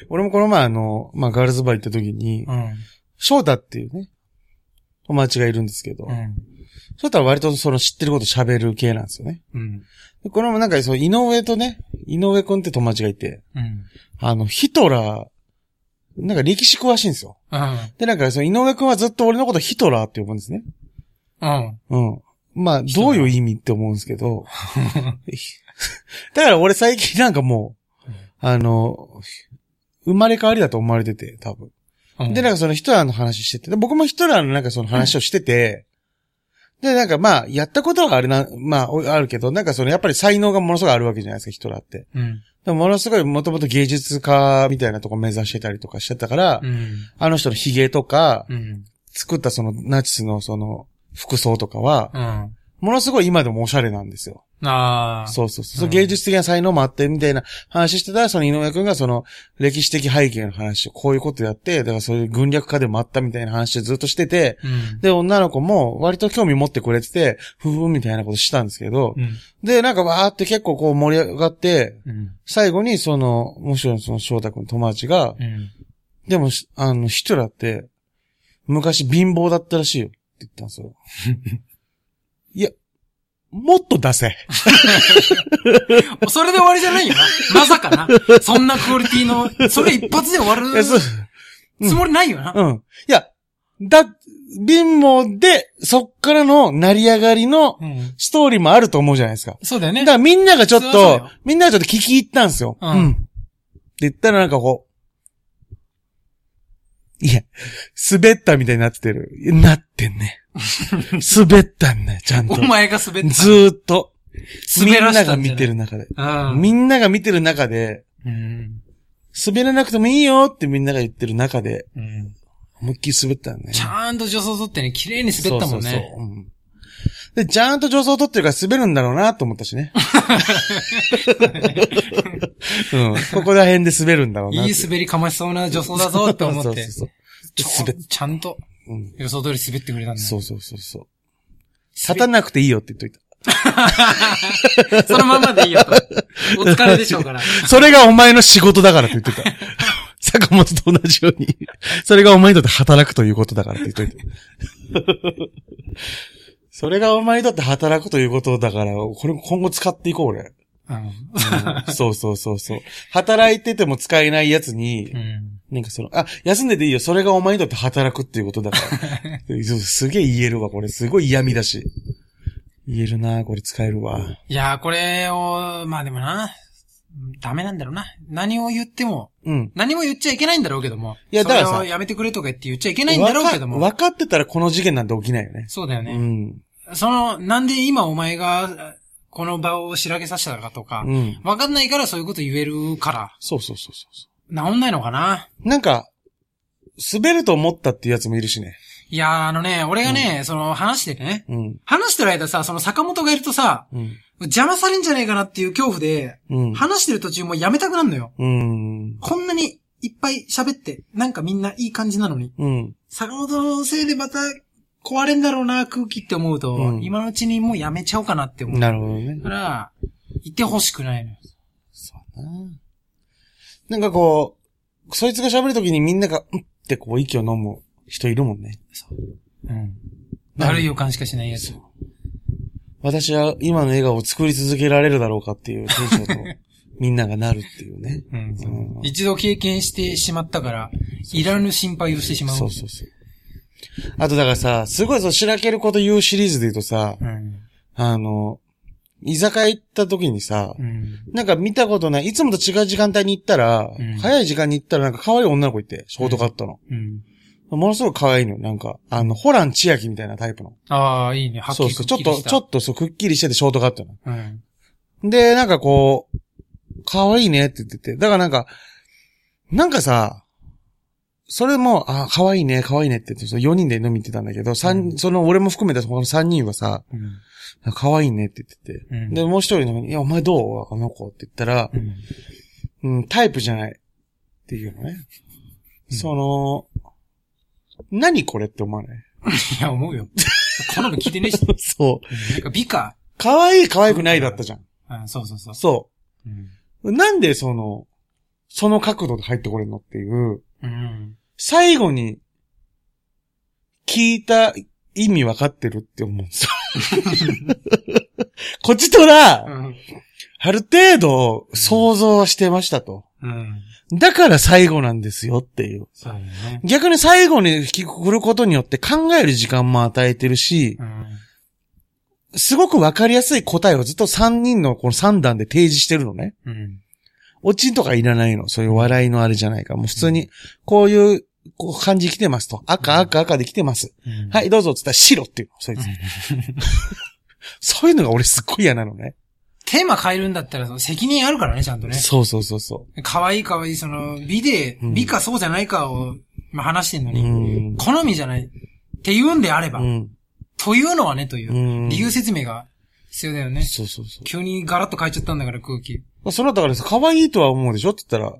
俺もこの前あの、まあ、ガールズバー行った時に、うん。翔太っていうね、友達がいるんですけど、うん。翔太は割とその知ってること喋る系なんですよね。うん。でこれもなんかその井上とね、井上くんって友達がいて、うん。あの、ヒトラー、なんか歴史詳しいんですよ。うん。で、なんかその井上くんはずっと俺のことヒトラーって呼ぶんですね。うん。うん。まあ、どういう意味って思うんですけど、だから俺最近なんかもう、あの、生まれ変わりだと思われてて、多分。うん。で、なんかそのヒトラーの話してて、で僕もヒトラーのなんかその話をしてて、で、なんかまあ、やったことはあるな、まあ、おあるけど、なんかそのやっぱり才能がものすごいあるわけじゃないですか、ヒトラーって。うん。でもものすごいもともと芸術家みたいなとこ目指してたりとかしてたから、うん。あの人の髭とか、うん。作ったそのナチスのその服装とかは、うん。ものすごい今でもおしゃれなんですよ。ああ。そうそうそう。うん芸術的な才能もあって、みたいな話してたら、その井上くんがその歴史的背景の話をこういうことやって、だからそういう軍略家でもあったみたいな話をずっとしてて、うん。で、女の子も割と興味持ってくれてて、ふふみたいなことしたんですけど、うん。で、なんかわーって結構こう盛り上がって、うん。最後にその、もちろんその翔太くんの友達が、うん。でも、あの、ヒトラーって、昔貧乏だったらしいよって言ったんですよ。いや、もっと出せ。それで終わりじゃないよな。まさかな。そんなクオリティの、それ一発で終わるつもりないよな。うん。いや、だ、貧乏で、そっからの成り上がりのうん。ストーリーもあると思うじゃないですか。そうだよねだか。らみんながちょっとよ、みんながちょっと聞き入ったんですよ。うんって言ったらなんかこう、いや、滑ったみたいになってる。なってんね。滑ったんね、ちゃんとお。前が滑った。ずーっと。滑らみんなが見てる中で。うん。みんなが見てる中で、うん。滑らなくてもいいよってみんなが言ってる中で、うん。思いっきり滑ったんね。ちゃんと助走取ってね、綺麗に滑ったもんそうそうね。そううんで、ちゃんと助走取ってるから滑るんだろうなと思ったしね。うん。ここら辺で滑るんだろうな。いい滑りかましそうな助走だぞって思って。そうそうそうちちゃんとうん。予想通り滑ってくれたんだよ。そうそうそうそう。立たなくていいよって言っといた。そのままでいいよと。お疲れでしょうから。それがお前の仕事だからって言ってた。坂本と同じように。それがお前にとって働くということだからって言っといて。それがお前にとって働くということだから、これ今後使っていこう、俺。うん。うんそうそうそうそう。働いてても使えないやつに、うん。なんかその、あ、休んでていいよ。それがお前にとって働くっていうことだから。すげえ言えるわ、これ。すごい嫌味だし。言えるな、これ使えるわ。いやー、これを、まあでもな、ダメなんだろうな。何を言っても、うん。何も言っちゃいけないんだろうけども。いやだからさやめてくれとか言って言っちゃいけないんだろうけども。分かってたらこの事件なんて起きないよね。そうだよね。うん。その、なんで今お前が、この場を白けさせたかとか、うん。わかんないからそういうこと言えるから、そうそうそうそうそ治んないのかな？う。なんか、滑ると思ったっていうやつもいるしね。いやー、あのね、俺がね、その話しててね、うん。話してる間さ、その坂本がいるとさ、うん。邪魔されんじゃねえかなっていう恐怖で、うん。話してる途中もうやめたくなるのよ。うん。こんなにいっぱい喋って、なんかみんないい感じなのに、うん。坂本のせいでまた壊れんだろうな、空気って思うと、うん今のうちにもうやめちゃおうかなって思う。なるほどねだ。から、言ってほしくないのよ。そうだな。なんかこう、そいつが喋るときにみんなが、うんってこう息を飲む人いるもんね。うん。悪い予感しかしないやつ。私は今の笑顔を作り続けられるだろうかっていうテンションと みんながなるっていうね。うんうん一度経験してしまったから、いらぬ心配をしてしまう。そうそうそう。あとだからさ、すごいそう、しらけること言うシリーズで言うとさ、うん。あの、居酒屋行った時にさ、うん。なんか見たことない、いつもと違う時間帯に行ったら、うん早い時間に行ったらなんか可愛い女の子いて、ショートカットの。うん。ものすごく可愛いのよ。なんか、あの、ホラン千秋みたいなタイプの。ああ、いいね。はっきりそうそう。ちょっと、ちょっっとそう、くっきりしててショートカットの。で、なんかこう、可愛いねって言ってて。だからなんか、なんかさ、それも、あ、可愛いね、可愛いねって言って、そ4人で飲み行ってたんだけど、三うんその、俺も含めた他の3人はさ、うん。可愛いねって言ってて。うんで、もう一人の、いや、お前どう？あの子って言ったら、うん。うん、タイプじゃない。っていうのね。うんその、何これって思わない？いや、思うよ。好み聞いてねえし。そう。なんか美か。可愛い可愛くないだったじゃん。うん、そうそうそう。そうん。う。なんでその、その角度で入ってこれるのっていう、うん。最後に、聞いた意味分かってるって思うんですよ。こっちとら、うん。ある程度想像はしてましたと。うん。だから最後なんですよっていう。そうね。逆に最後に聞くことによって考える時間も与えてるしう、ん。すごく分かりやすい答えをずっと3人のこの3段で提示してるのね。うん。オチとかいらないの。そういう笑いのあれじゃないから。もう普通に、こういう、こう漢字来てますと。赤、赤、赤で来てます。はい、どうぞっつったら白っていうの。そいつ。そういうのが俺すっごい嫌なのね。テーマ変えるんだったら、その責任あるからね、ちゃんとね。そうそうそうそ可愛い可愛い、その、美で、うん美かそうじゃないかを、まあ、話してんのう。うに、ん。好みじゃない。って言うんであれば、うん。というのはね、というう、ん。理由説明が必要だよね。そうそうそ急にガラッと変えちゃったんだから、空気。う。それはだからさ、可愛いとは思うでしょ？って言ったら、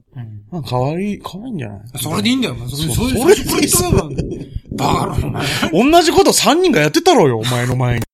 うん。あ可愛い、可愛いんじゃない？それでいいんだよ、もうそれ、そうそれ、それそれ、それ、バカな、お前。同じこと3人がやってたろうよ、お前の前に。